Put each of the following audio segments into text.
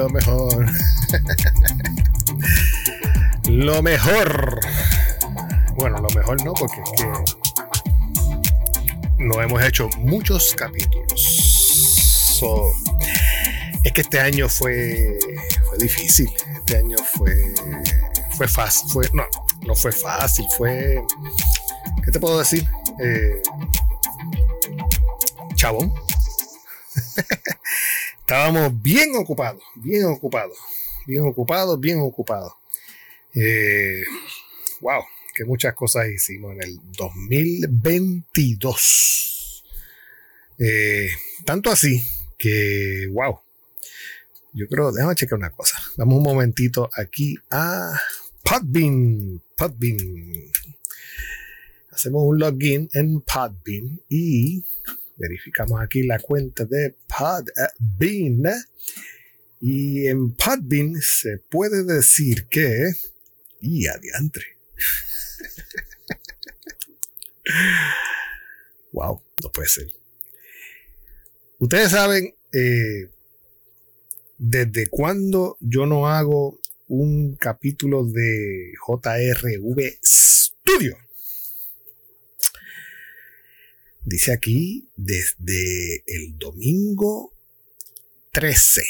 lo mejor, lo mejor. Bueno, lo mejor no, porque es que no hemos hecho muchos capítulos. es que este año fue, fue difícil. Este año fue, fue fácil. Fue, no, no fue fácil. Fue. ¿Qué te puedo decir? Eh, chabón. Estábamos bien ocupados, bien ocupados, bien ocupados, bien ocupados. Eh, wow, que muchas cosas hicimos en el 2022. Eh, tanto así que, wow. Yo creo, déjame checar una cosa. Damos un momentito aquí a Podbean. Podbean. Hacemos un login en Podbean y verificamos aquí la cuenta de Podbean. Y en Podbean se puede decir que. Y adiantre. wow, no puede ser. Ustedes saben eh, desde cuándo yo no hago un capítulo de JRV Studio. Dice aquí desde el domingo 13.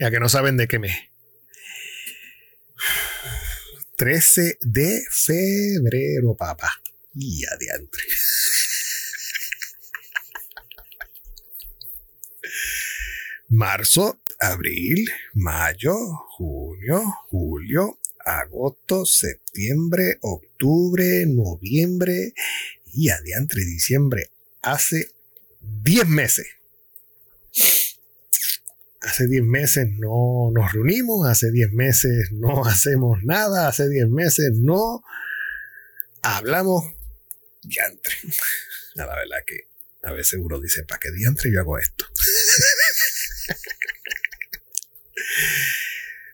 Ya que no saben de qué me. 13 de febrero, papá. Y adiante. Marzo, abril, mayo, junio, julio, agosto, septiembre, octubre, noviembre, y adiante diciembre, hace 10 meses. Hace 10 meses no nos reunimos, hace 10 meses no hacemos nada, hace 10 meses no hablamos diantre. A la verdad que a veces uno dice, ¿para qué diantre yo hago esto?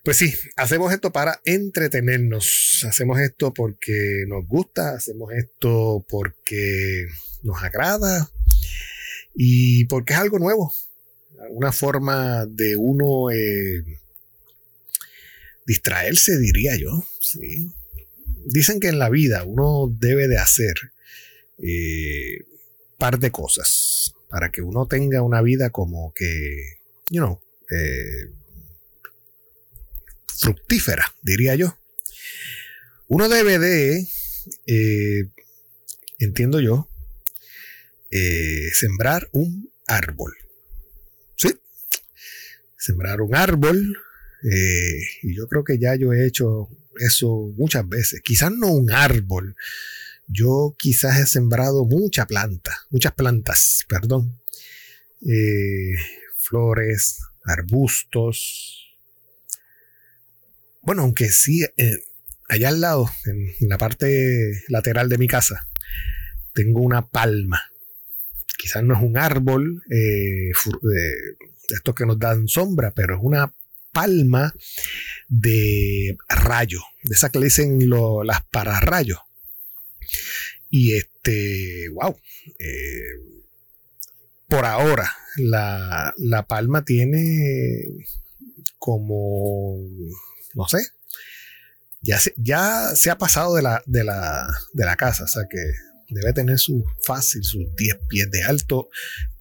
Pues sí, hacemos esto para entretenernos. Hacemos esto porque nos gusta, hacemos esto porque nos agrada y porque es algo nuevo. Una forma de uno eh, distraerse, diría yo. ¿sí? Dicen que en la vida uno debe de hacer eh, par de cosas para que uno tenga una vida como que, you eh, fructífera, diría yo. Uno debe de, entiendo yo, sembrar un árbol. Sembrar un árbol. Eh, y yo creo que ya yo he hecho eso muchas veces. Quizás no un árbol. Yo quizás he sembrado mucha planta, muchas plantas, perdón. flores, arbustos, bueno, aunque sí, eh, allá al lado, en la parte lateral de mi casa, tengo una palma. Quizás no es un árbol eh, estos que nos dan sombra, pero es una palma de rayo, de esa que le dicen las pararrayos. Y este, wow, eh, por ahora la, la palma tiene como no sé. Ya se, ya se ha pasado de la, de, la, casa, o sea que debe tener su fácil, sus 10 pies de alto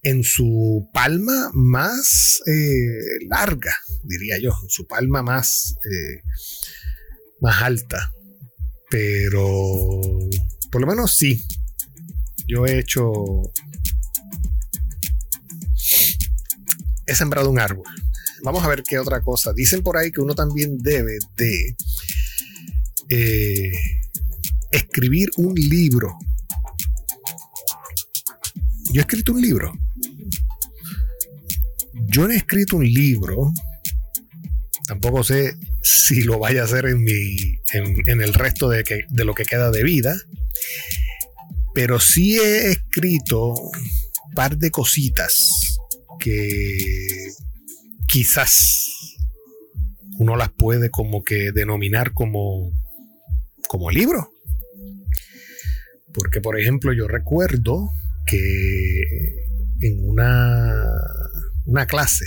en su palma más eh, larga, diría yo, en su palma más, eh, más alta. Pero por lo menos sí, yo he hecho, he sembrado un árbol vamos a ver qué otra cosa. Dicen por ahí que uno también debe de eh, escribir un libro. Yo he escrito un libro. Yo no he escrito un libro. Tampoco sé si lo vaya a hacer en, el resto de, de lo que queda de vida. Pero sí he escrito un par de cositas que quizás uno las puede como que denominar como, como libro. Porque, por ejemplo, yo recuerdo que en una, una clase,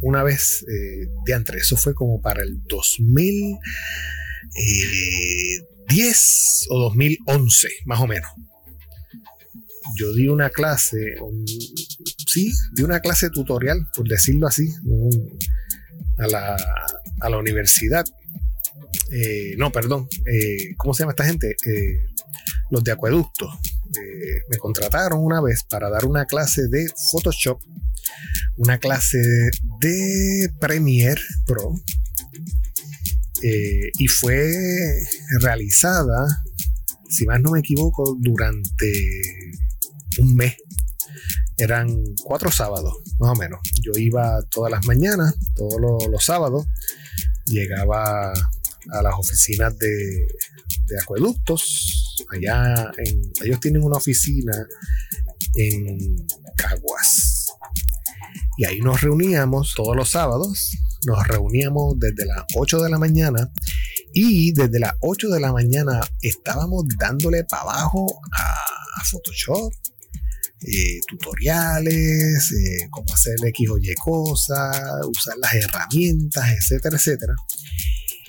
una vez, eh, de entre eso fue como para el 2010 eh, o 2011, más o menos. Yo di una clase, sí, di una clase tutorial, por decirlo así, a, la, a la universidad. Eh, no, perdón, ¿cómo se llama esta gente? los de acueducto. me contrataron una vez para dar una clase de Photoshop una clase de Premiere Pro eh, y fue realizada, si más no me equivoco, durante un mes. Eran cuatro sábados, más o menos. Yo iba todas las mañanas, todos los, sábados, llegaba a las oficinas de, de acueductos. Allá en, ellos tienen una oficina en Caguas y ahí nos reuníamos todos los sábados, nos reuníamos desde las 8 de la mañana y desde las 8 de la mañana estábamos dándole para abajo a, Photoshop, eh, tutoriales, eh, cómo hacer X o Y cosas, usar las herramientas, etcétera, etcétera.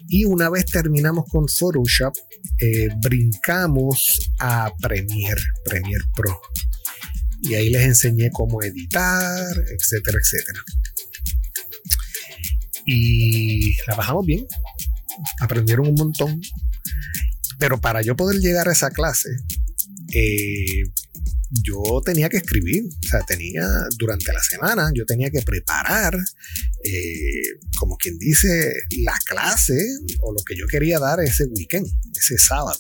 Y una vez terminamos con Photoshop, eh, brincamos a Premiere, Premiere Pro. Y ahí les enseñé cómo editar, etcétera, etcétera. Y la bajamos bien, aprendieron un montón, pero para yo poder llegar a esa clase, eh, yo tenía que escribir, o sea, tenía durante la semana, yo tenía que preparar, eh, como quien dice, la clase o lo que yo quería dar ese weekend, ese sábado.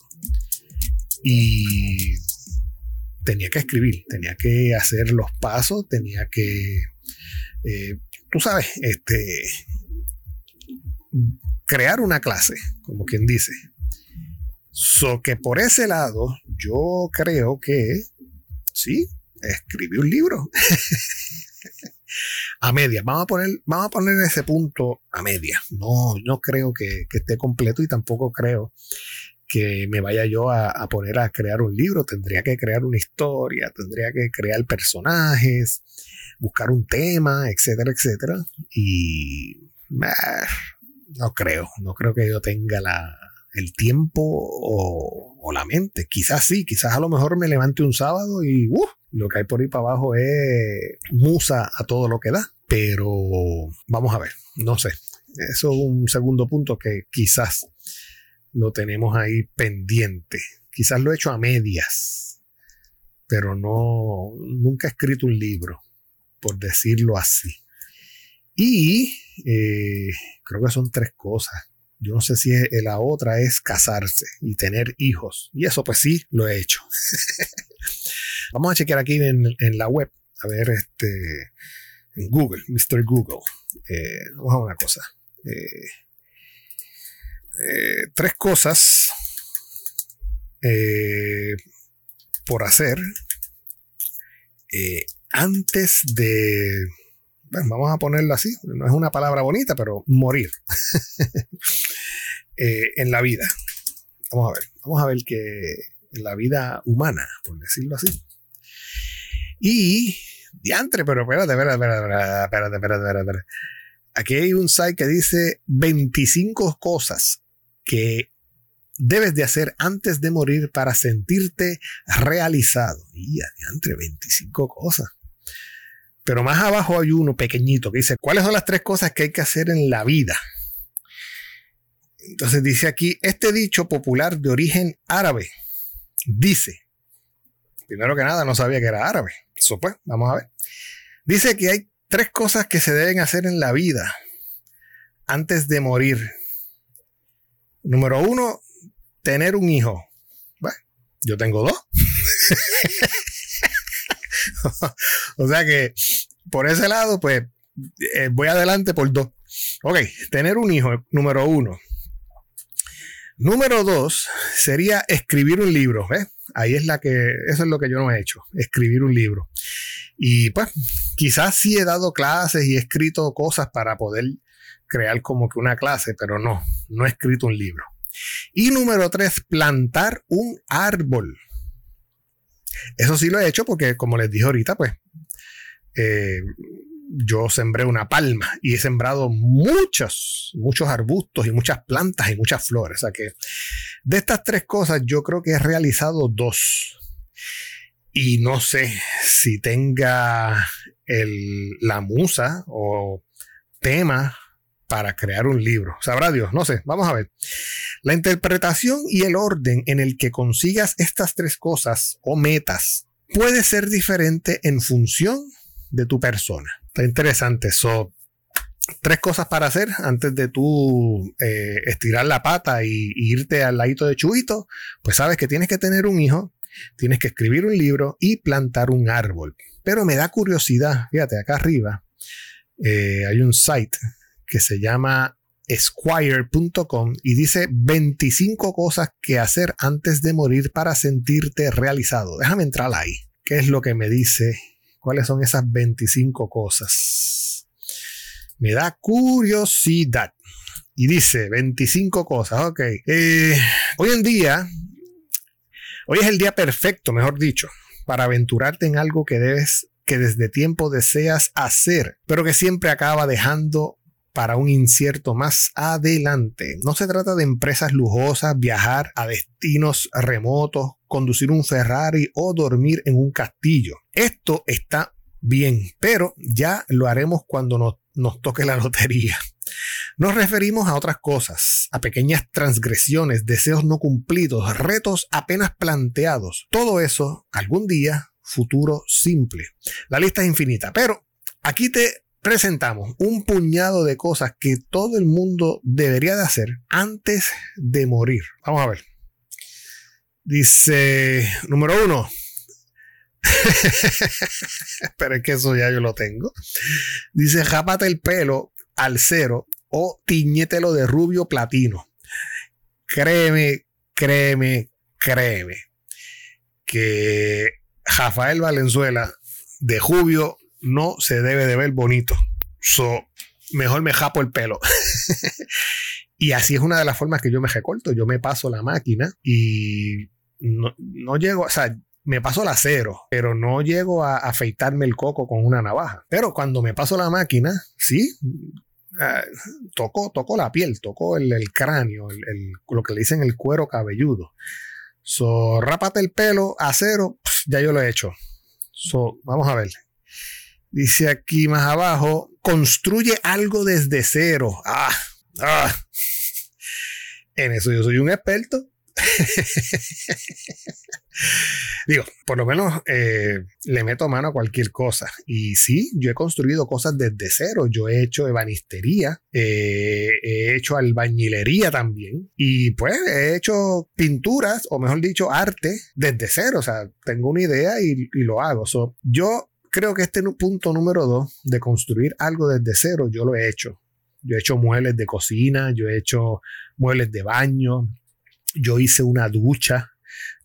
Y tenía que escribir, tenía que hacer los pasos, tenía que, eh, tú sabes, este, crear una clase, como quien dice. So que por ese lado, yo creo que sí, escribí un libro. a media. Vamos a poner, vamos a poner ese punto a media. No, no creo que, que esté completo y tampoco creo que me vaya yo a, poner a crear un libro, tendría que crear una historia, tendría que crear personajes, buscar un tema, etcétera, etcétera. Y no creo, no creo que yo tenga la, el tiempo o, la mente. Quizás sí, quizás a lo mejor me levante un sábado y uh, lo que hay por ahí para abajo es musa a todo lo que da. Pero vamos a ver, no sé. Eso es un segundo punto que quizás lo tenemos ahí pendiente. Quizás lo he hecho a medias, pero no, nunca he escrito un libro, por decirlo así. Y eh, creo que son tres cosas. Yo no sé si la otra es casarse y tener hijos. Y eso pues sí, lo he hecho. Vamos a chequear aquí en, la web, a ver, este, en Google, Mr. Google. Eh, vamos a una cosa. Eh, eh, tres cosas por hacer antes de, vamos a ponerlo así, no es una palabra bonita, pero morir en la vida. Vamos a ver, vamos a ver que en la vida humana, por decirlo así. Y, diantre, pero espérate, espérate, espérate, espérate, espérate, espérate. Aquí hay un site que dice 25 cosas que debes de hacer antes de morir para sentirte realizado. Y entre 25 cosas. Pero más abajo hay uno pequeñito que dice, ¿cuáles son las tres cosas que hay que hacer en la vida? Entonces dice aquí, este dicho popular de origen árabe dice, primero que nada no sabía que era árabe, eso pues, vamos a ver. Dice que hay tres cosas que se deben hacer en la vida antes de morir. Número uno, tener un hijo. Bueno, yo tengo dos. o sea que por ese lado, pues eh, voy adelante por dos. Ok, tener un hijo, número uno. Número dos sería escribir un libro. ¿ves? Ahí es la que, eso es lo que yo no he hecho, escribir un libro. Y pues, quizás sí he dado clases y he escrito cosas para poder crear como que una clase, pero no, no he escrito un libro. Y número tres, plantar un árbol. Eso sí lo he hecho porque, como les dije ahorita, pues eh, yo sembré una palma y he sembrado muchos, muchos arbustos y muchas plantas y muchas flores. O sea que de estas tres cosas yo creo que he realizado dos. Y no sé si tenga la musa o tema para crear un libro. Sabrá Dios, no sé, vamos a ver. La interpretación y el orden en el que consigas estas tres cosas o metas puede ser diferente en función de tu persona. Está interesante. eso. tres cosas para hacer antes de tú eh, estirar la pata y, irte al ladito de Chubito. Pues sabes que tienes que tener un hijo, tienes que escribir un libro y plantar un árbol. Pero me da curiosidad, fíjate, acá arriba eh, hay un site que se llama Esquire.com y dice 25 cosas que hacer antes de morir para sentirte realizado. Déjame entrar ahí. ¿Qué es lo que me dice? ¿Cuáles son esas 25 cosas? Me da curiosidad. Y dice 25 cosas. Ok. Eh, hoy en día, hoy es el día perfecto, mejor dicho, para aventurarte en algo que debes que desde tiempo deseas hacer, pero que siempre acaba dejando para un incierto más adelante. No se trata de empresas lujosas, viajar a destinos remotos, conducir un Ferrari o dormir en un castillo. Esto está bien, pero ya lo haremos cuando nos, toque la lotería. Nos referimos a otras cosas, a pequeñas transgresiones, deseos no cumplidos, retos apenas planteados. Todo eso algún día futuro simple. La lista es infinita, pero aquí te presentamos un puñado de cosas que todo el mundo debería de hacer antes de morir. Vamos a ver. Dice, número uno. Pero es que eso ya yo lo tengo. Dice, jápate el pelo al cero o tiñételo de rubio platino. Créeme, créeme, créeme que Rafael Valenzuela de Jubio no se debe de ver bonito. So, mejor me japo el pelo. y así es una de las formas que yo me recorto. Yo me paso la máquina y no, llego, o sea, me paso la cero, pero no llego a afeitarme el coco con una navaja. Pero cuando me paso la máquina, sí, uh, toco, la piel, toco el, cráneo, lo que le dicen el cuero cabelludo. So, rápate el pelo a cero, ya yo lo he hecho. So, vamos a ver. Dice aquí más abajo, construye algo desde cero. Ah, ah. En eso yo soy un experto. Digo, por lo menos eh, le meto mano a cualquier cosa. Y sí, yo he construido cosas desde cero. Yo he hecho ebanistería, eh, he hecho albañilería también. Y pues he hecho pinturas, o mejor dicho, arte desde cero. O sea, tengo una idea y, lo hago. yo creo que este punto número dos de construir algo desde cero, yo lo he hecho. Yo he hecho muebles de cocina, yo he hecho muebles de baño, yo hice una ducha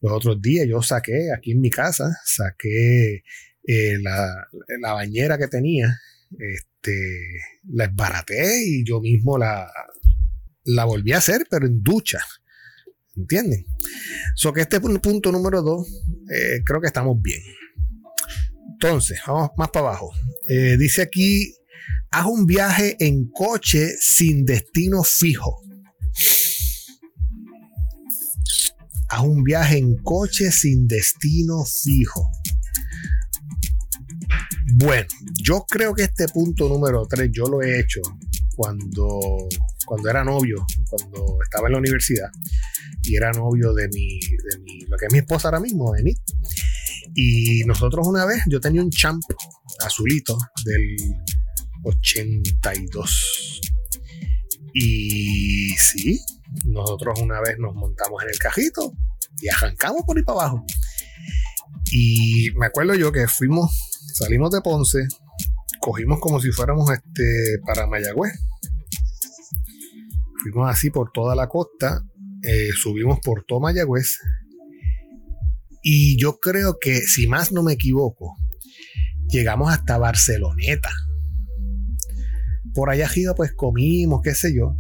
los otros días, yo saqué aquí en mi casa, saqué eh, la, bañera que tenía, este, la esbaraté y yo mismo la, la volví a hacer, pero en ducha. ¿Entienden? So que este punto número dos, eh, creo que estamos bien. Entonces, vamos más para abajo. Eh, dice aquí, haz un viaje en coche sin destino fijo. Haz un viaje en coche sin destino fijo. Bueno, yo creo que este punto número 3 yo lo he hecho cuando, cuando era novio, cuando estaba en la universidad y era novio de mi, de mi lo que es mi esposa ahora mismo, de mí. Y nosotros una vez, yo tenía un champ azulito del 82. Y sí, nosotros una vez nos montamos en el cajito y arrancamos por ahí para abajo. Y me acuerdo yo que fuimos, salimos de Ponce, cogimos como si fuéramos este, para Mayagüez. Fuimos así por toda la costa, eh, subimos por todo Mayagüez y yo creo que, si más no me equivoco, llegamos hasta Barceloneta. Por allá arriba, pues comimos, qué sé yo.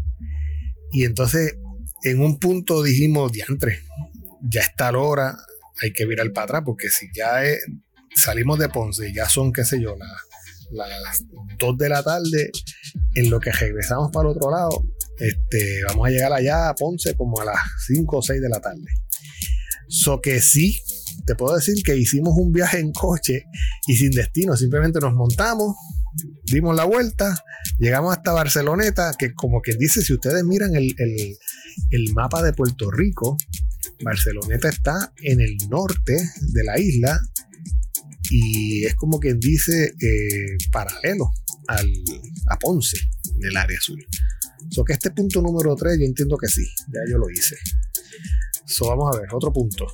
Y entonces, en un punto dijimos, diantre, ya está la hora, hay que virar para atrás, porque si ya salimos de Ponce, ya son, qué sé yo, las las 2 de la tarde, en lo que regresamos para el otro lado, este, vamos a llegar allá a Ponce como a las 5 o 6 de la tarde. So que sí, te puedo decir que hicimos un viaje en coche y sin destino, simplemente nos montamos, dimos la vuelta, llegamos hasta Barceloneta, que como quien dice, si ustedes miran el, el mapa de Puerto Rico, Barceloneta está en el norte de la isla y es como quien dice eh, paralelo al, a Ponce, en el área azul. So que este punto número 3 yo entiendo que sí, ya yo lo hice. So vamos a ver, otro punto.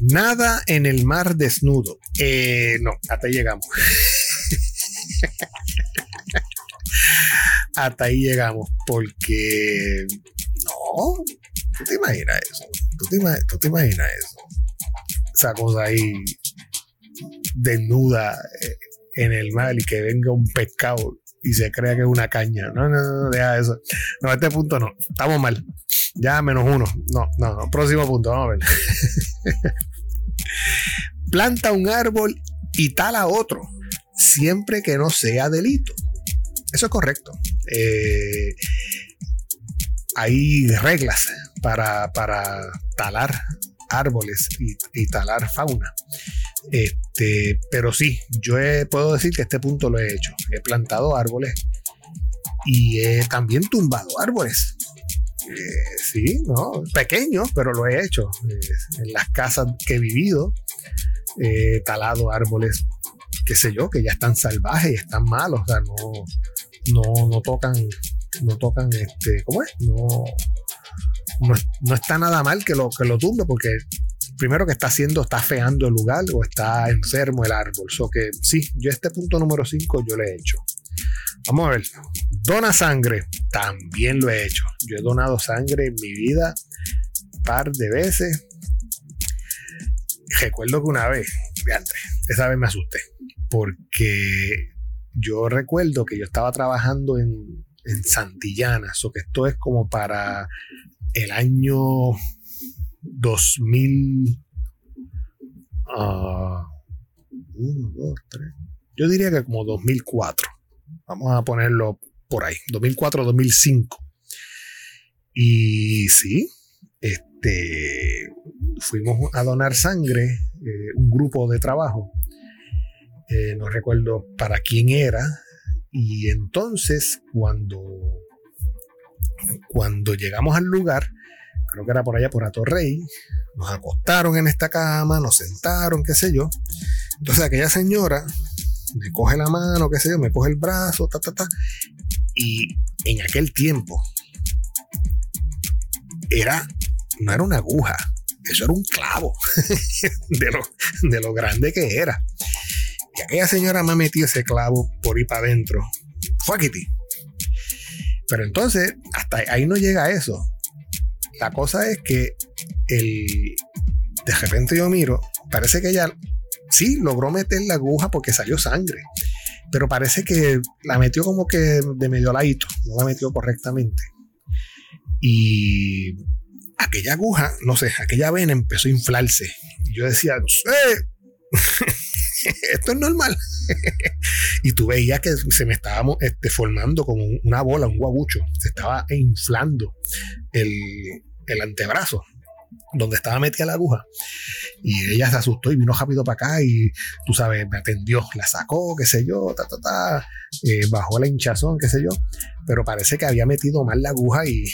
Nada en el mar desnudo. Eh, no, hasta ahí llegamos. hasta ahí llegamos, porque no, tú te imaginas eso, tú te, tú te imaginas eso esa cosa ahí desnuda eh, en el mar y que venga un pescado y se crea que es una caña. No, no, no, deja eso. No, a este punto no. Estamos mal. Ya menos uno. No, no, no. Próximo punto. Vamos a ver. Planta un árbol y tala otro. Siempre que no sea delito. Eso es correcto. Eh, hay reglas para, para talar árboles y, talar fauna. Este, pero sí, yo puedo decir que este punto lo he hecho. He plantado árboles y he también tumbado árboles. Eh, sí, ¿no? Pequeños, pero lo he hecho. Eh, en las casas que he vivido, he talado árboles, qué sé yo, que ya están salvajes y están malos. O sea, no, no, no tocan, no tocan, este, ¿cómo es? No, no, está nada mal que lo, que lo tumbe porque primero que está haciendo, está feando el lugar o está enfermo el árbol. So que sí, yo este punto número 5 yo lo he hecho. Vamos a ver. Dona sangre. También lo he hecho. Yo he donado sangre en mi vida un par de veces. Recuerdo que una vez, esa vez me asusté. Porque yo recuerdo que yo estaba trabajando en, en Santillana. So que esto es como para el año 2000. Uh, Yo diría que como 2004. Vamos a ponerlo por ahí. 2004-2005. Y sí, este, fuimos a donar sangre, eh, un grupo de trabajo. Eh, no recuerdo para quién era. Y entonces, cuando cuando llegamos al lugar, creo que era por allá por Atorrey, nos acostaron en esta cama, nos sentaron, qué sé yo. Entonces aquella señora me coge la mano, qué sé yo, me coge el brazo, ta, ta, ta. Y en aquel tiempo era, no era una aguja, eso era un clavo de, lo, de lo grande que era. Y aquella señora me metió ese clavo por ahí para adentro. Fuckity. Pero entonces, hasta ahí no llega eso. La cosa es que el, de repente yo miro, parece que ella sí logró meter la aguja porque salió sangre, pero parece que la metió como que de medio ladito, no la metió correctamente. Y aquella aguja, no sé, aquella vena empezó a inflarse. Y yo decía, ¡eh! esto es normal. y tú veías que se me estaba este, formando como una bola, un guabucho. Se estaba inflando el, el antebrazo donde estaba metida la aguja. Y ella se asustó y vino rápido para acá y tú sabes, me atendió, la sacó, qué sé yo, ta, ta, ta, eh, bajó la hinchazón, qué sé yo. Pero parece que había metido mal la aguja y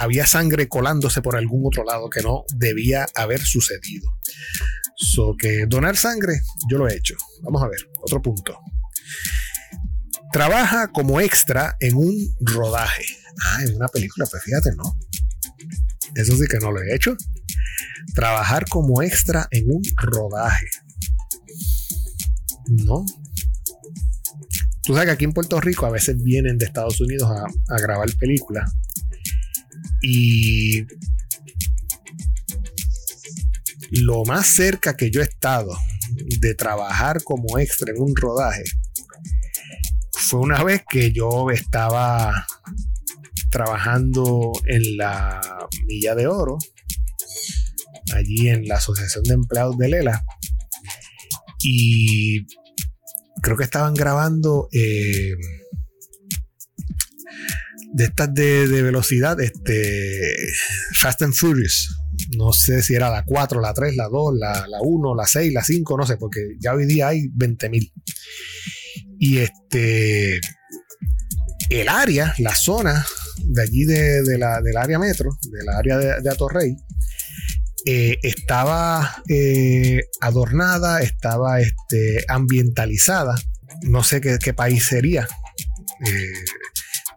había sangre colándose por algún otro lado que no debía haber sucedido. So que donar sangre, yo lo he hecho. Vamos a ver, otro punto. Trabaja como extra en un rodaje. Ah, en una película, pues fíjate, ¿no? Eso sí que no lo he hecho. Trabajar como extra en un rodaje. No. Tú sabes que aquí en Puerto Rico a veces vienen de Estados Unidos a, a grabar películas. Y lo más cerca que yo he estado de trabajar como extra en un rodaje fue una vez que yo estaba trabajando en la Milla de Oro, allí en la Asociación de Empleados de Lela, y creo que estaban grabando eh, de estas de, velocidad, este Fast and Furious. No sé si era la 4, la 3, la 2, la, 1, la 6, la 5, no sé, porque ya hoy día hay 20.000. Y este, el área, la zona de allí de, la, del área metro, del área de, de Atorrey, eh, estaba eh, adornada, estaba este, ambientalizada. No sé qué, país sería. Eh,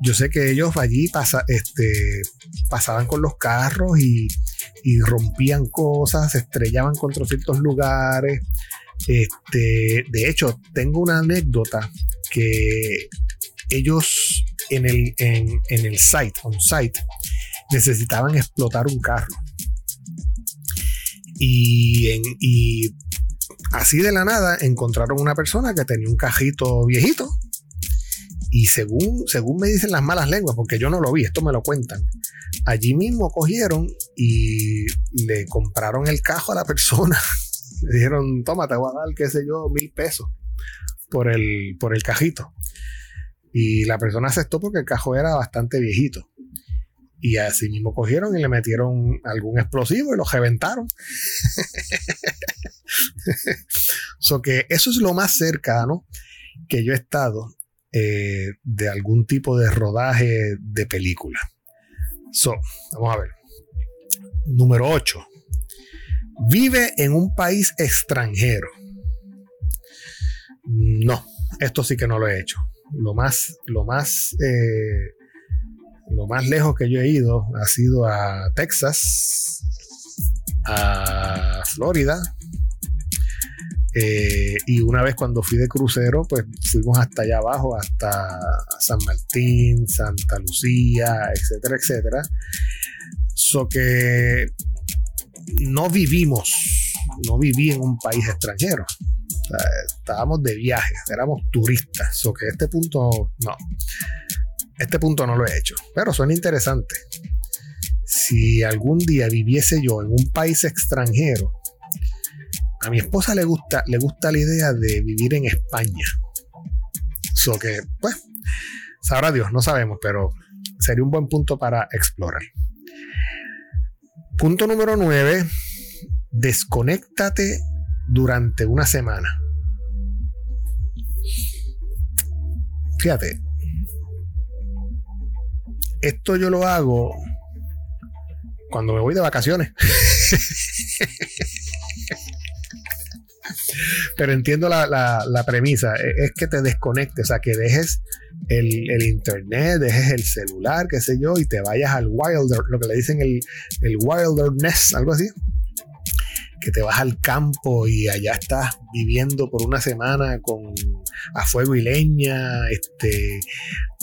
yo sé que ellos allí este, pasaban con los carros y, rompían cosas, se estrellaban contra ciertos lugares. Este, de hecho, tengo una anécdota que ellos en el, site, on site, necesitaban explotar un carro. Y, y así de la nada encontraron una persona que tenía un cajito viejito y según, según me dicen las malas lenguas, porque yo no lo vi, esto me lo cuentan, allí mismo cogieron y le compraron el cajo a la persona. le dijeron, toma, te voy a dar, qué sé yo, mil pesos por el, por el cajito. Y la persona aceptó porque el cajo era bastante viejito. Y así mismo cogieron y le metieron algún explosivo y lo reventaron. so que eso es lo más cercano que yo he estado eh, de algún tipo de rodaje de película. So, vamos a ver. Número 8. Vive en un país extranjero. No, esto sí que no lo he hecho. Lo más, lo más, eh, lo más lejos que yo he ido ha sido a Texas, a Florida, eh, y una vez cuando fui de crucero, pues fuimos hasta allá abajo, hasta San Martín, Santa Lucía, etcétera, etcétera. So que no vivimos, no viví en un país extranjero. estábamos de viaje, éramos turistas. So que este punto, no. Este punto no lo he hecho. Pero suena interesante. Si algún día viviese yo en un país extranjero, a mi esposa le gusta, le gusta la idea de vivir en España. So que, pues, sabrá Dios, no sabemos, pero sería un buen punto para explorar. Punto número 9. Desconéctate durante una semana. Fíjate, esto yo lo hago cuando me voy de vacaciones. Pero entiendo la, premisa, e, es que te desconectes, o sea, que dejes el, internet, dejes el celular, qué sé yo, y te vayas al wilder, lo que le dicen el, el wilderness, algo así. Que te vas al campo y allá estás viviendo por una semana con a fuego y leña. Este,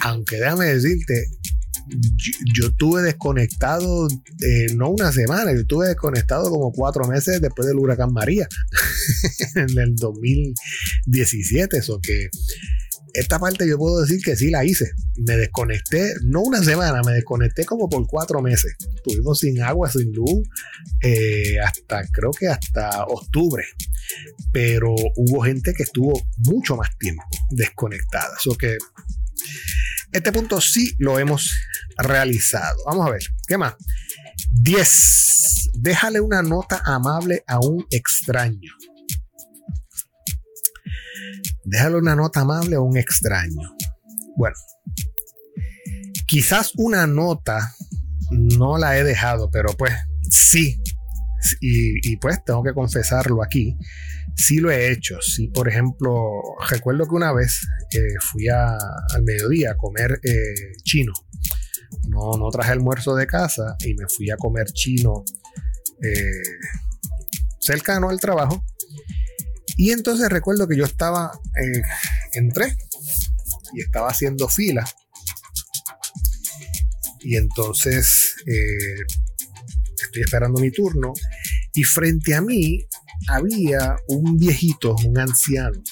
aunque déjame decirte, yo, tuve desconectado eh, no una semana, yo tuve desconectado como cuatro meses después del huracán María en el 2017. Eso que esta parte yo puedo decir que sí la hice. Me desconecté, no una semana, me desconecté como por cuatro meses. Estuvimos sin agua, sin luz, eh, hasta creo que hasta octubre. Pero hubo gente que estuvo mucho más tiempo desconectada. Eso que este punto sí lo hemos realizado. Vamos a ver, ¿qué más? 10. Déjale una nota amable a un extraño. Déjale una nota amable a un extraño. Bueno, quizás una nota no la he dejado, pero pues sí. Y, y pues tengo que confesarlo aquí sí lo he hecho. Sí, por ejemplo, recuerdo que una vez eh, fui al mediodía a comer eh, chino. No, no traje almuerzo de casa y me fui a comer chino eh, cercano al trabajo. Y entonces recuerdo que yo estaba, entré y estaba haciendo fila. Y entonces estoy esperando mi turno. Y frente a mí había un viejito, un anciano,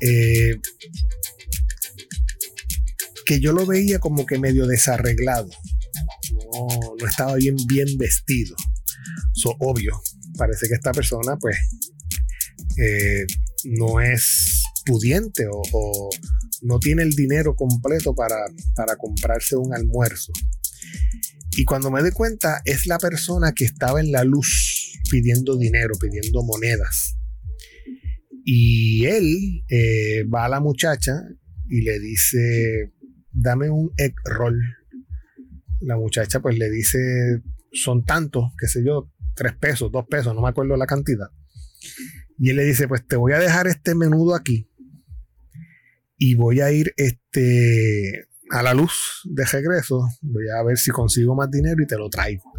eh, que yo lo veía como que medio desarreglado. No, estaba bien, bien vestido. So, obvio, parece que esta persona, pues, eh, no es pudiente o, no tiene el dinero completo para, para comprarse un almuerzo. Y cuando me doy cuenta, es la persona que estaba en la luz pidiendo dinero, pidiendo monedas. Y él eh, va a la muchacha y le dice, dame un egg roll. La muchacha pues le dice, son tantos, qué sé yo, tres pesos, dos pesos, no me acuerdo la cantidad. Y él le dice, pues te voy a dejar este menudo aquí y voy a ir este, a la luz de regreso, voy a ver si consigo más dinero y te lo traigo.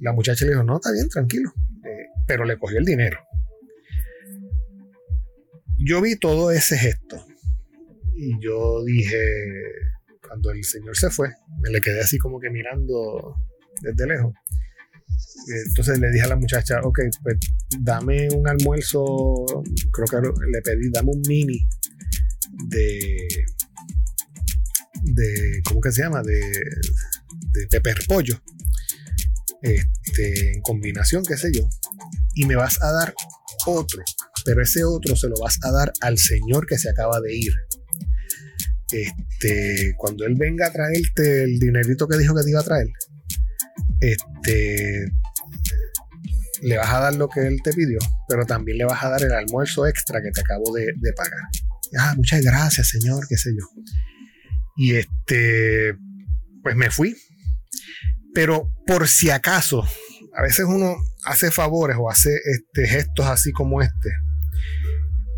La muchacha le dijo, no, está bien, tranquilo, eh, pero le cogió el dinero. Yo vi todo ese gesto y yo dije, cuando el señor se fue, me le quedé así como que mirando desde lejos. Entonces le dije a la muchacha, ok, pues dame un almuerzo, creo que le pedí, dame un mini de, de ¿cómo que se llama? De, de pepper pollo, este, en combinación, qué sé yo, y me vas a dar otro, pero ese otro se lo vas a dar al señor que se acaba de ir. Este, cuando él venga a traerte el dinerito que dijo que te iba a traer, este, le vas a dar lo que él te pidió, pero también le vas a dar el almuerzo extra que te acabo de, pagar. Ah, muchas gracias, señor, qué sé yo. Y este, pues me fui. Pero por si acaso, a veces uno hace favores o hace este, gestos así como este.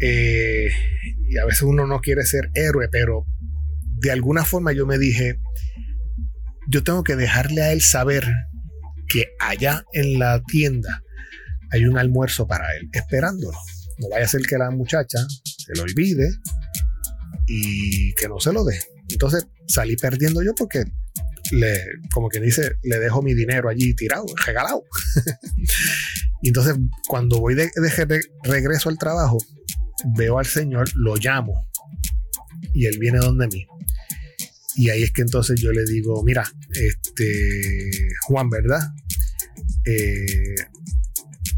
Eh, y a veces uno no quiere ser héroe, pero de alguna forma yo me dije, yo tengo que dejarle a él saber que allá en la tienda hay un almuerzo para él esperándolo. No vaya a ser que la muchacha se lo olvide y que no se lo dé. Entonces salí perdiendo yo porque le, como que dice, le dejo mi dinero allí tirado, regalado. y entonces cuando voy de, de, regreso al trabajo, veo al señor, lo llamo y él viene donde mí. Y ahí es que entonces yo le digo, mira, este, Juan, ¿verdad? Eh,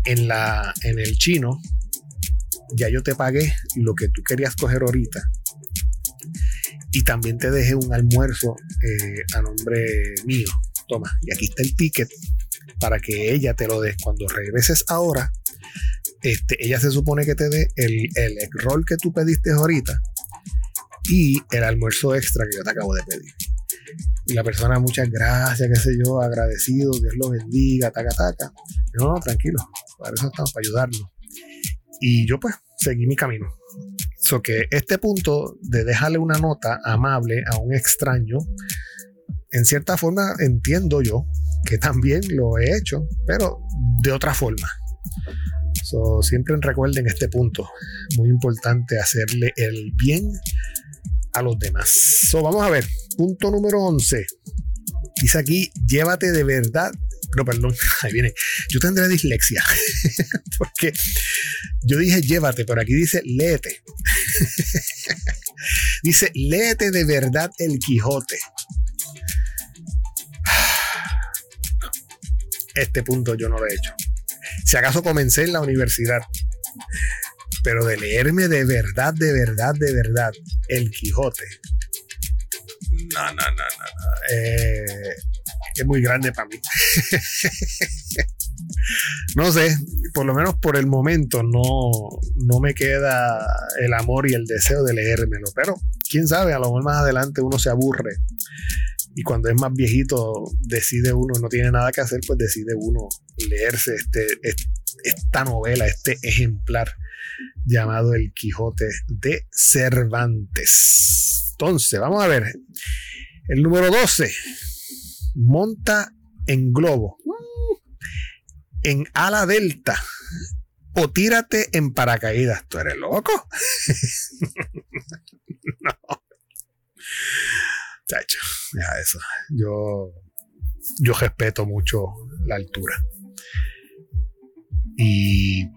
en, la, en el chino, ya yo te pagué lo que tú querías coger ahorita. Y también te dejé un almuerzo eh, a nombre mío. Toma, y aquí está el ticket para que ella te lo dé. Cuando regreses ahora, este, ella se supone que te dé el, el roll que tú pediste ahorita y el almuerzo extra que yo te acabo de pedir. Y la persona, muchas gracias, qué sé yo, agradecido, Dios lo bendiga, taca, taca. No, no, tranquilo, para eso estamos, para ayudarnos. Y yo pues seguí mi camino. So que este punto de dejarle una nota amable a un extraño, en cierta forma entiendo yo que también lo he hecho, pero de otra forma. So, siempre recuerden este punto, muy importante hacerle el bien a los demás. So, vamos a ver, punto número 11. Dice aquí, llévate de verdad. No, perdón, ahí viene. Yo tendré dislexia. Porque yo dije llévate, pero aquí dice léete. dice léete de verdad el Quijote. Este punto yo no lo he hecho. Si acaso comencé en la universidad pero de leerme de verdad, de verdad, de verdad, El Quijote. No, no, no, no. Eh, es muy grande para mí. no sé, por lo menos por el momento no, no me queda el amor y el deseo de leérmelo, pero quién sabe, a lo mejor más adelante uno se aburre y cuando es más viejito decide uno, no tiene nada que hacer, pues decide uno leerse este, esta novela, este ejemplar llamado El Quijote de Cervantes. Entonces, vamos a ver. El número 12. Monta en globo. En ala delta. O tírate en paracaídas. ¿Tú eres loco? no. Chacho, ya eso. Yo, yo respeto mucho la altura. Y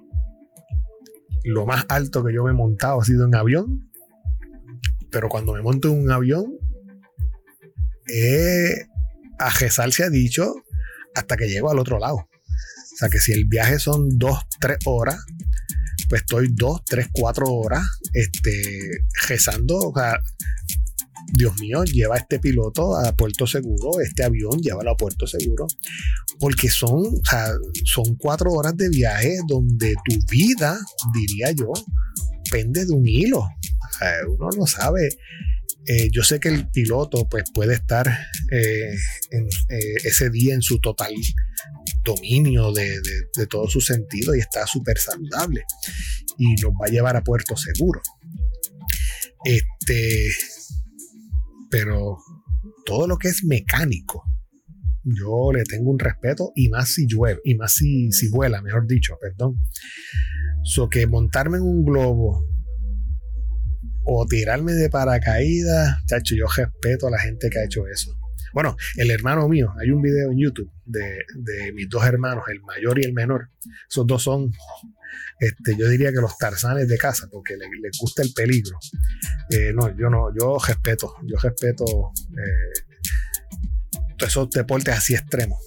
lo más alto que yo me he montado ha sido en avión. Pero cuando me monto en un avión, eh, a Gesal se ha dicho hasta que llego al otro lado. O sea que si el viaje son dos, tres horas, pues estoy dos, tres, cuatro horas este, rezando. O sea, Dios mío, lleva este piloto a puerto seguro, este avión llévalo a puerto seguro, porque son, son cuatro horas de viaje donde tu vida, diría yo, pende de un hilo. uno no sabe. Eh, yo sé que el piloto pues, puede estar eh, eh, ese día en su total dominio de, de todo su sentido y está súper saludable y nos va a llevar a puerto seguro. Este, pero todo lo que es mecánico, yo le tengo un respeto y más si llueve, y más si, si vuela, mejor dicho, perdón. So que montarme en un globo o tirarme de paracaídas, chacho, yo respeto a la gente que ha hecho eso. Bueno, el hermano mío, hay un video en YouTube de, de mis dos hermanos, el mayor y el menor. Esos dos son este, yo diría que los tarzanes de casa, porque les, gusta el peligro. Eh, no, yo no, yo respeto, yo respeto eh, esos deportes así extremos.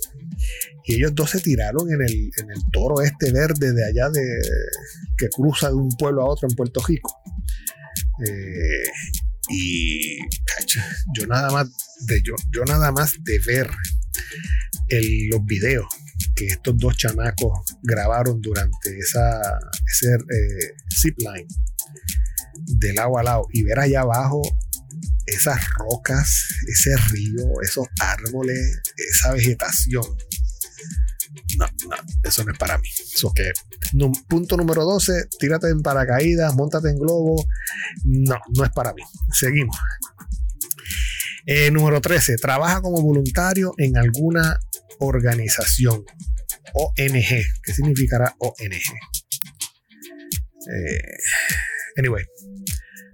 Y ellos dos se tiraron en el, toro este verde de allá de que cruza de un pueblo a otro en Puerto Rico. Eh, y yo nada más de yo, yo nada más de ver los videos que estos dos chamacos grabaron durante esa, ese eh, zipline de lado a lado y ver allá abajo esas rocas, ese río, esos árboles, esa vegetación. No, no, eso no es para mí. Eso que, punto número 12, tírate en paracaídas, montate en globo. No, no es para mí. Seguimos. Eh, número 13, trabaja como voluntario en alguna organización. ONG. ¿Qué significará ONG? Eh, anyway,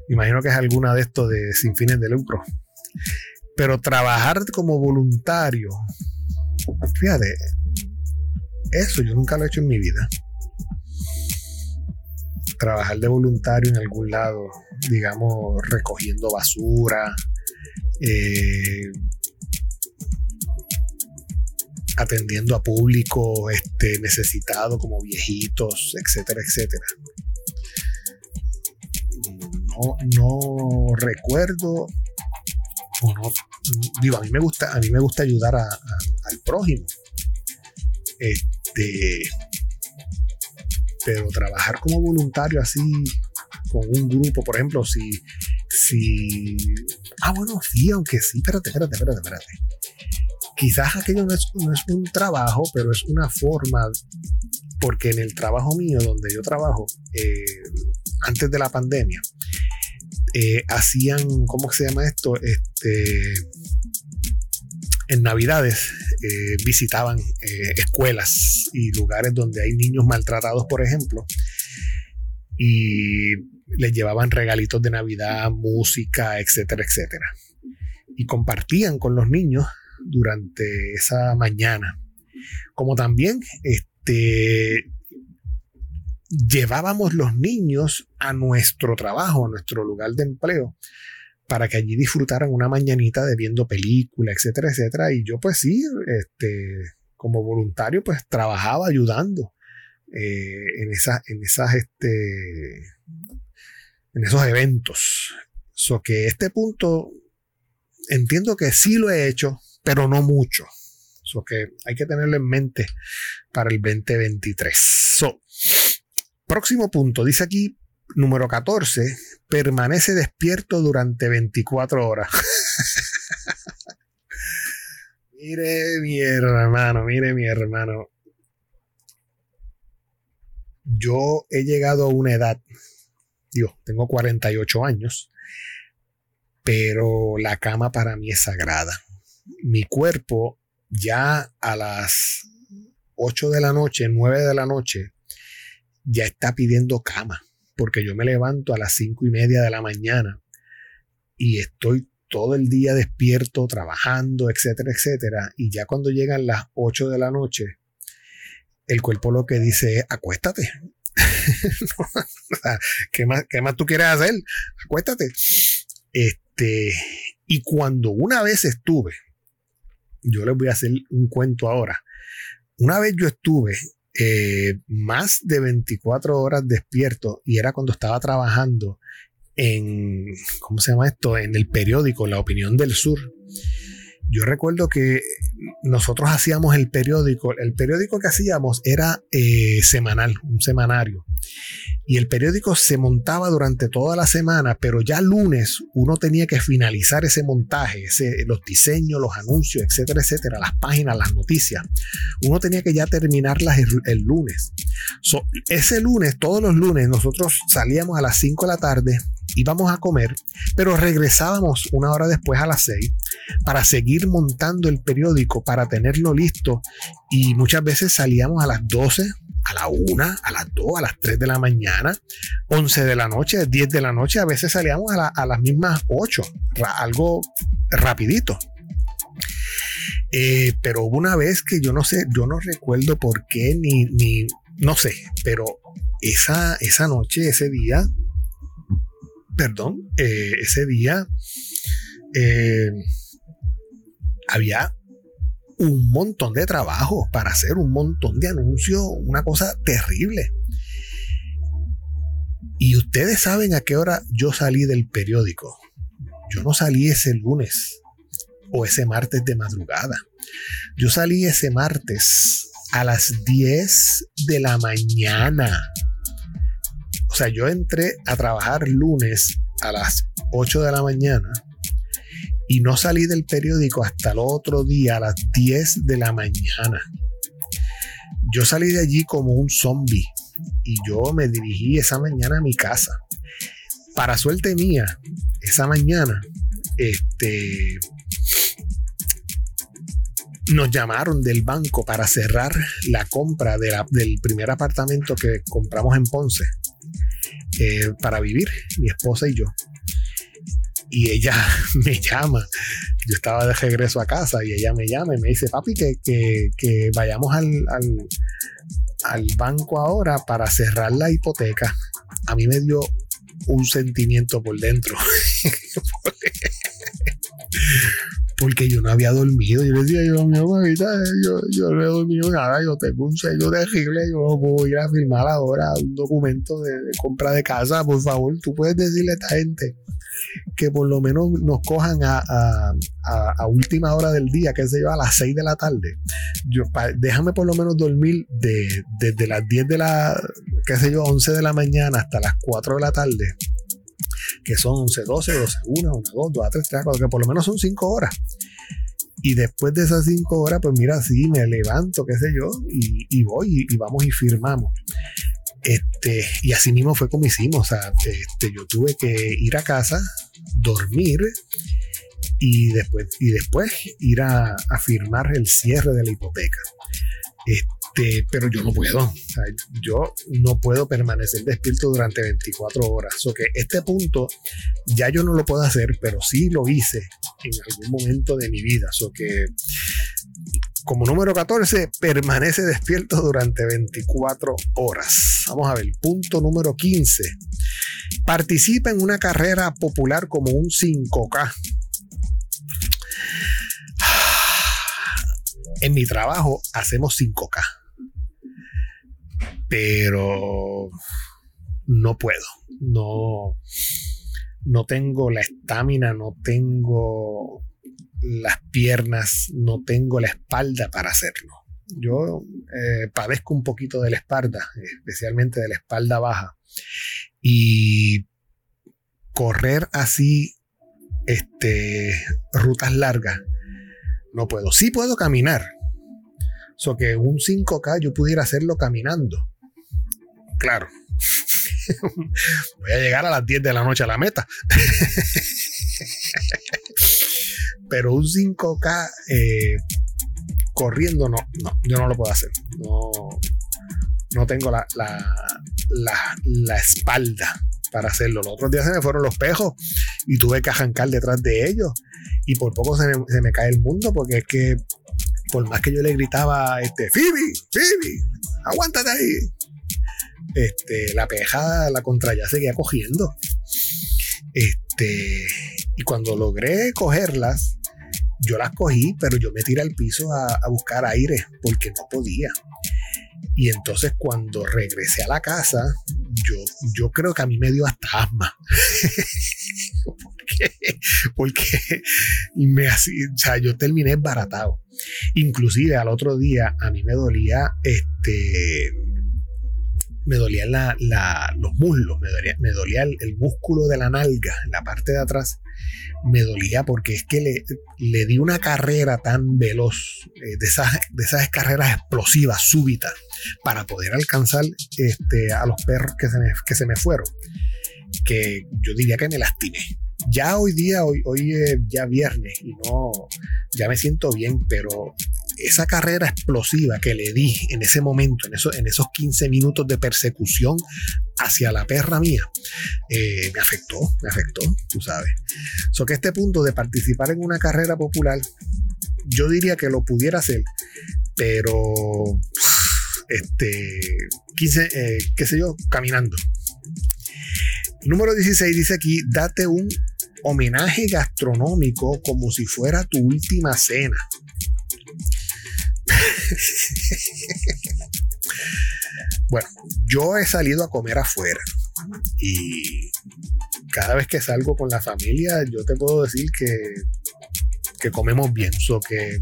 imagino que es alguna de estos de sin fines de lucro. Pero trabajar como voluntario, fíjate, eso yo nunca lo he hecho en mi vida. Trabajar de voluntario en algún lado, digamos, recogiendo basura, eh, atendiendo a público este, necesitado como viejitos, etcétera, etcétera. No, no recuerdo o no digo a mí me gusta a mí me gusta ayudar al prójimo este pero trabajar como voluntario así con un grupo por ejemplo si si ah bueno sí aunque sí espérate espérate espérate espérate quizás aquello no es, un trabajo, pero es una forma, porque en el trabajo mío, donde yo trabajo, eh, antes de la pandemia, eh, hacían, ¿cómo se llama esto? Este, en Navidades eh, visitaban escuelas y lugares donde hay niños maltratados, por ejemplo, y les llevaban regalitos de Navidad, música, etcétera, etcétera. Y compartían con los niños durante esa mañana. Como también este, llevábamos los niños a nuestro trabajo, a nuestro lugar de empleo, para que allí disfrutaran una mañanita de viendo películas, etcétera, etcétera. Y yo pues sí, este, como voluntario, pues trabajaba ayudando eh, en, esas, en esas, este, en esos eventos. So que este punto entiendo que sí lo he hecho, pero no mucho. Eso que hay que tenerlo en mente para el 2023. So, próximo punto, dice aquí, número 14, permanece despierto durante 24 horas. mire mi hermano, mire mi hermano. Yo he llegado a una edad, digo, tengo 48 años, pero la cama para mí es sagrada mi cuerpo ya a las 8 de la noche, 9 de la noche, ya está pidiendo cama, porque yo me levanto a las 5 y media de la mañana y estoy todo el día despierto, trabajando, etcétera, etcétera, y ya cuando llegan las 8 de la noche, el cuerpo lo que dice es, acuéstate. ¿qué, más, ¿Qué más tú quieres hacer? Acuéstate. Este, y cuando una vez estuve yo les voy a hacer un cuento ahora. Una vez yo estuve eh, más de 24 horas despierto y era cuando estaba trabajando en, ¿cómo se llama esto? En el periódico La Opinión del Sur. Yo recuerdo que nosotros hacíamos el periódico, el periódico que hacíamos era eh, semanal, un semanario y el periódico se montaba durante toda la semana, pero ya lunes uno tenía que finalizar ese montaje, los diseños, los anuncios, etcétera, etcétera, las páginas, las noticias. Uno tenía que ya terminarlas el, lunes. ese lunes, todos los lunes, nosotros salíamos a las 5 de la tarde, íbamos a comer, pero regresábamos una hora después a las 6 para seguir montando el periódico, para tenerlo listo y muchas veces salíamos a las 12 a la 1, a las 2, a las 3 de la mañana, 11 de la noche, 10 de la noche, a veces salíamos a, las mismas 8, algo rapidito. Eh, pero hubo una vez que yo no sé, yo no recuerdo por qué, ni, ni no sé, pero esa, esa noche, ese día, perdón, eh, ese día eh, había un montón de trabajo para hacer un montón de anuncios, una cosa terrible. Y ustedes saben a qué hora yo salí del periódico. Yo no salí ese lunes o ese martes de madrugada. Yo salí ese martes a las 10 de la mañana. O sea, yo entré a trabajar lunes a las 8 de la mañana y no salí del periódico hasta el otro día a las 10 de la mañana. Yo salí de allí como un zombie y yo me dirigí esa mañana a mi casa. Para suerte mía, esa mañana, este, nos llamaron del banco para cerrar la compra del primer apartamento que compramos en Ponce eh, para vivir, mi esposa y yo y ella me llama. Yo estaba de regreso a casa y ella me llama y me dice, papi, que, que, vayamos al, al, banco ahora para cerrar la hipoteca. A mí me dio un sentimiento por dentro. porque yo no había dormido. Yo le decía, yo, mi mamita, yo, yo no he dormido nada, yo tengo un sello terrible, yo no puedo ir a firmar ahora un documento de, compra de casa, por favor, tú puedes decirle a esta gente que por lo menos nos cojan a, a, última hora del día, que se yo, a las 6 de la tarde. Yo, déjame por lo menos dormir de, desde las 10 de la, qué sé yo, 11 de la mañana hasta las 4 de la tarde que son 11, 12, 12, 1, 1, 2, 2, 3, 3, 4, que por lo menos son 5 horas. Y después de esas 5 horas, pues mira, sí, me levanto, qué sé yo, y, y voy y, vamos y firmamos. Este, y así mismo fue como hicimos. O sea, este, yo tuve que ir a casa, dormir y después, y después ir a, a firmar el cierre de la hipoteca. Este, este, pero yo no puedo. yo no puedo permanecer despierto durante 24 horas. O que este punto ya yo no lo puedo hacer, pero sí lo hice en algún momento de mi vida. O que como número 14, permanece despierto durante 24 horas. Vamos a ver, punto número 15. Participa en una carrera popular como un 5K. En mi trabajo hacemos 5K pero no puedo, no, no tengo la estamina, no tengo las piernas, no tengo la espalda para hacerlo. Yo eh, padezco un poquito de la espalda, especialmente de la espalda baja. Y correr así, este, rutas largas, no puedo. Sí puedo caminar. So que un 5K yo pudiera hacerlo caminando claro. Voy a llegar a las 10 de la noche a la meta. Pero un 5K eh, corriendo, no, no, yo no lo puedo hacer. No, no tengo la, la, espalda para hacerlo. Los otros días se me fueron los pejos y tuve que arrancar detrás de ellos. Y por poco se me, se me cae el mundo porque es que por más que yo le gritaba, este, Phoebe, Phoebe, aguántate ahí este, la peja, la contra ya seguía cogiendo. Este, y cuando logré cogerlas, yo las cogí, pero yo me tiré al piso a, buscar aire porque no podía. Y entonces cuando regresé a la casa, yo, yo creo que a mí me dio hasta asma. porque, me hacía, o sea, yo terminé baratado. Inclusive al otro día a mí me dolía este me dolían los muslos, me dolía, el, músculo de la nalga, la parte de atrás, me dolía porque es que le, le di una carrera tan veloz, eh, de, esas, de esas carreras explosivas, súbitas, para poder alcanzar este, a los perros que se, me, que se me fueron, que yo diría que me lastimé. Ya hoy día, hoy, hoy es ya viernes y no, ya me siento bien, pero esa carrera explosiva que le di en ese momento, en, en esos 15 minutos de persecución hacia la perra mía, eh, me afectó, me afectó, tú sabes. So que este punto de participar en una carrera popular, yo diría que lo pudiera hacer, pero este 15, eh, qué sé yo, caminando. Número 16 dice aquí, date un homenaje gastronómico como si fuera tu última cena. bueno, yo he salido a comer afuera y cada vez que salgo con la familia, yo te puedo decir que, que comemos bien. So que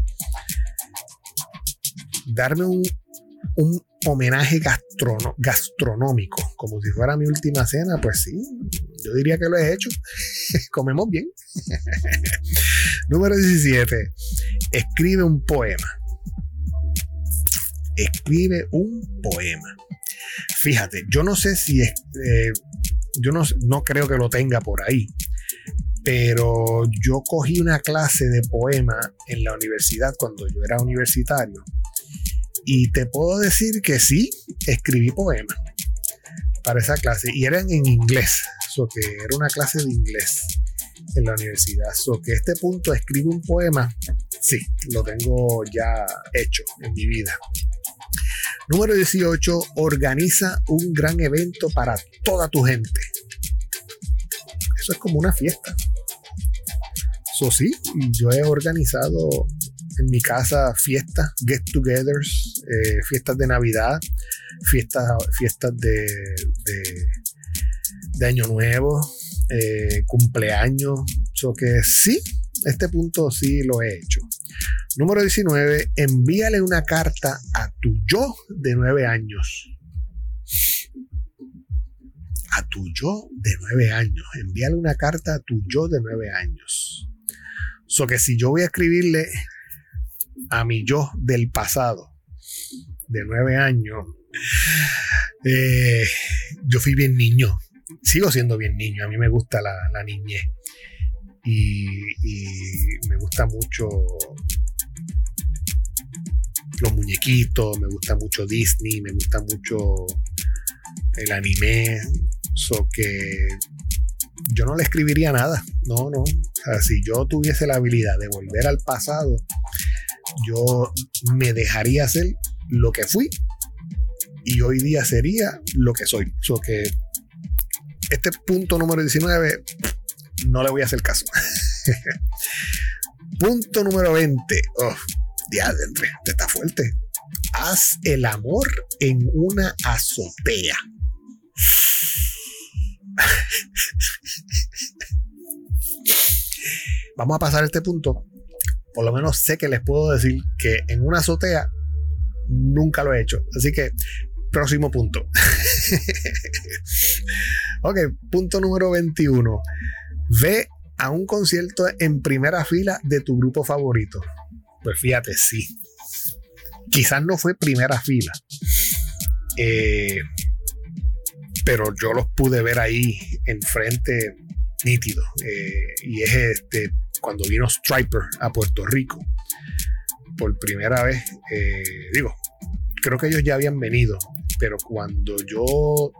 darme un, un homenaje gastronómico, como si fuera mi última cena, pues sí, yo diría que lo he hecho. Comemos bien. Número 17. Escribe un poema. Escribe un poema. Fíjate, yo no sé si eh, yo no, no creo que lo tenga por ahí, pero yo cogí una clase de poema en la universidad cuando yo era universitario y te puedo decir que sí, escribí poemas para esa clase y eran en inglés, so que era una clase de inglés en la universidad. So que este punto escribe un poema, sí, lo tengo ya hecho en mi vida. Número 18, organiza un gran evento para toda tu gente. Eso es como una fiesta. So sí, yo he organizado en mi casa fiestas, get-togethers, eh, fiestas de Navidad, fiestas, fiestas de, de, Año Nuevo, eh, cumpleaños. So que sí, este punto sí lo he hecho. Número 19, envíale una carta a tu yo de 9 años. A tu yo de 9 años. Envíale una carta a tu yo de 9 años. So que si yo voy a escribirle a mi yo del pasado, de nueve años, eh, yo fui bien niño. Sigo siendo bien niño. A mí me gusta la, la niñez. Y, me gusta mucho los muñequitos, me gusta mucho Disney, me gusta mucho el anime. So que yo no le escribiría nada. No, no. si yo tuviese la habilidad de volver al pasado, yo me dejaría hacer lo que fui y hoy día sería lo que soy. So que este punto número 19 no le voy a hacer caso. punto número 20. Oh, diadre, te está fuerte. Haz el amor en una azotea. Vamos a pasar este punto por lo menos sé que les puedo decir que en una azotea nunca lo he hecho. Así que, próximo punto. ok, punto número 21. Ve a un concierto en primera fila de tu grupo favorito. Pues fíjate, sí. Quizás no fue primera fila. Eh, pero yo los pude ver ahí enfrente nítido. Eh, y es este cuando vino Striper a Puerto Rico por primera vez, eh, digo, creo que ellos ya habían venido, pero cuando yo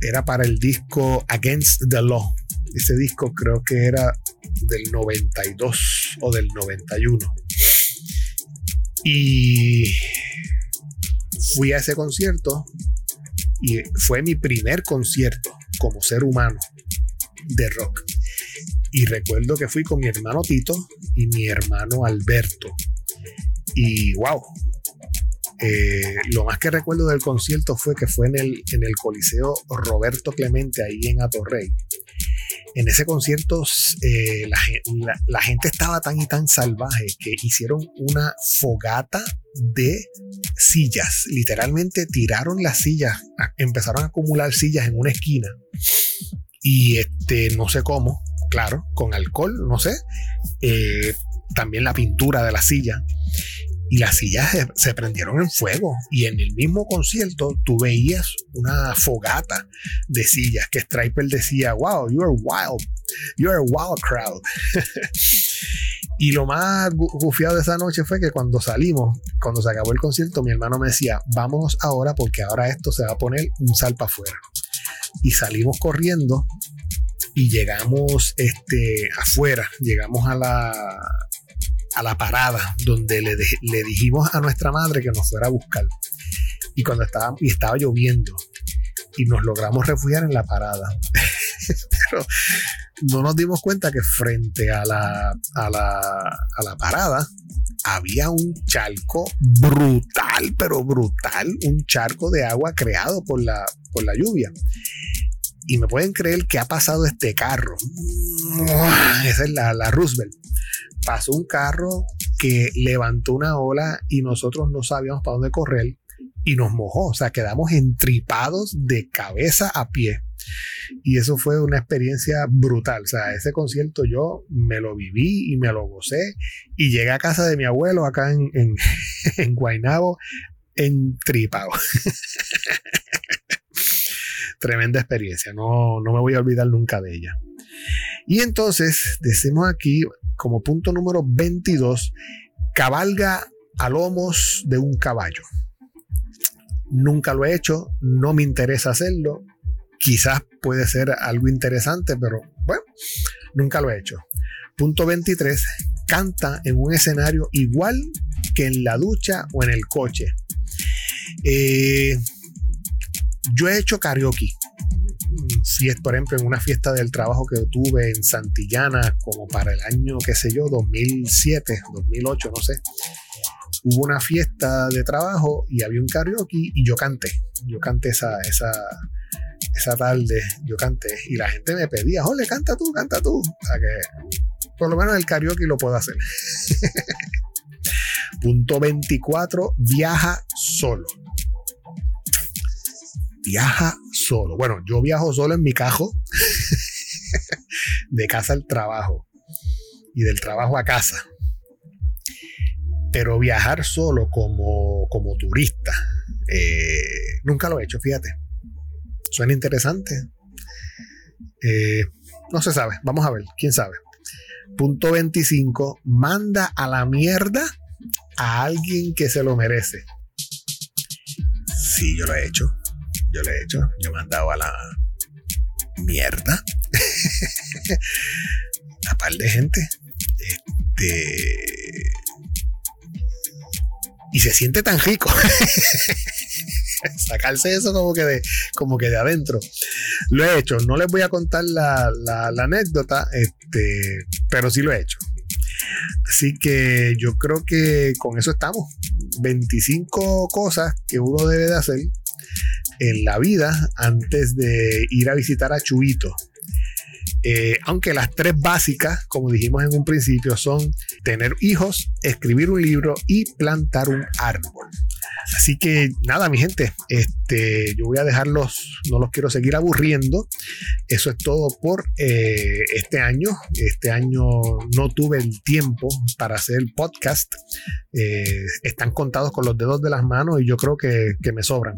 era para el disco Against the Law, ese disco creo que era del 92 o del 91. Y fui a ese concierto y fue mi primer concierto como ser humano de rock. Y recuerdo que fui con mi hermano Tito y mi hermano Alberto. Y wow, Eh, lo más que recuerdo del concierto fue que fue en el, en el Coliseo Roberto Clemente, ahí en Atorrey. En ese concierto eh, la, gente estaba tan y tan salvaje que hicieron una fogata de sillas. Literalmente tiraron las sillas, empezaron a acumular sillas en una esquina. Y este, no sé cómo, claro, con alcohol, no sé. Eh, también la pintura de la silla y las sillas se, prendieron en fuego. Y en el mismo concierto tú veías una fogata de sillas que Striper decía, wow, you are wild, you are a wild crowd. y lo más gufiado de esa noche fue que cuando salimos, cuando se acabó el concierto, mi hermano me decía, vámonos ahora porque ahora esto se va a poner un salpa afuera. Y salimos corriendo y llegamos este, afuera, llegamos a la, a la parada donde le, le, dijimos a nuestra madre que nos fuera a buscar. Y cuando estaba, y estaba lloviendo y nos logramos refugiar en la parada. Pero no nos dimos cuenta que frente a la, a la, a la parada había un charco brutal, pero brutal, un charco de agua creado por la, por la lluvia. Y me pueden creer que ha pasado este carro. Esa es la, la Roosevelt pasó un carro que levantó una ola y nosotros no sabíamos para dónde correr y nos mojó, o sea, quedamos entripados de cabeza a pie. Y eso fue una experiencia brutal, o sea, ese concierto yo me lo viví y me lo gocé y llegué a casa de mi abuelo acá en, en, en Guaynabo entripado. Tremenda experiencia, no, no me voy a olvidar nunca de ella. Y entonces decimos aquí como punto número 22, cabalga a lomos de un caballo. Nunca lo he hecho, no me interesa hacerlo. Quizás puede ser algo interesante, pero bueno, nunca lo he hecho. Punto 23, canta en un escenario igual que en la ducha o en el coche. Eh, yo he hecho karaoke por ejemplo, en una fiesta del trabajo que tuve en Santillana, como para el año, qué sé yo, 2007, 2008, no sé, hubo una fiesta de trabajo y había un karaoke y yo canté. Yo canté esa, esa, esa tarde, yo canté y la gente me pedía, ole, canta tú, canta tú. O que por lo menos el karaoke lo puedo hacer. Punto 24, viaja solo viaja solo. Bueno, yo viajo solo en mi cajo, de casa al trabajo y del trabajo a casa. Pero viajar solo como, como turista, eh, nunca lo he hecho, fíjate. Suena interesante. Eh, no se sabe, vamos a ver, quién sabe. Punto 25, manda a la mierda a alguien que se lo merece. Sí, yo lo he hecho yo le he hecho, yo he mandado a la mierda a par de gente. Este. Y se siente tan rico. Sacarse eso como que de, como que de adentro. Lo he hecho. No les voy a contar la, la, la anécdota, este, pero sí lo he hecho. Así que yo creo que con eso estamos. 25 cosas que uno debe de hacer en la vida antes de ir a visitar a Chuito. Eh, aunque las tres básicas, como dijimos en un principio, son tener hijos, escribir un libro y plantar un árbol. Así que nada, mi gente, este, yo voy a dejarlos, no los quiero seguir aburriendo. Eso es todo por eh, este año. Este año no tuve el tiempo para hacer el podcast. Eh, están contados con los dedos de las manos y yo creo que, me sobran.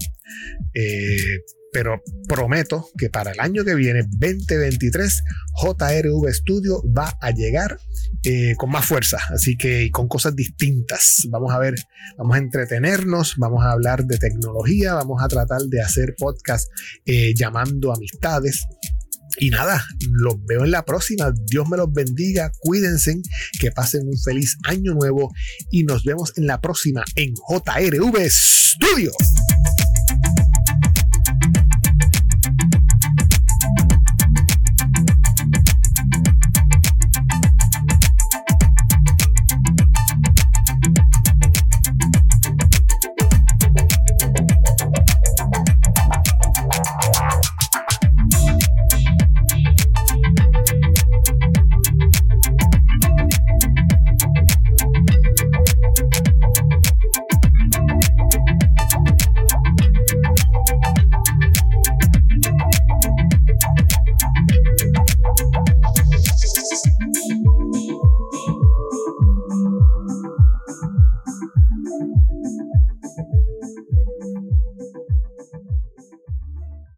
Eh, pero prometo que para el año que viene, 2023, JRV Studio va a llegar eh, con más fuerza, así que con cosas distintas. Vamos a ver, vamos a entretenernos, vamos a hablar de tecnología, vamos a tratar de hacer podcast eh, llamando amistades. Y nada, los veo en la próxima. Dios me los bendiga, cuídense, que pasen un feliz año nuevo y nos vemos en la próxima en JRV Studio.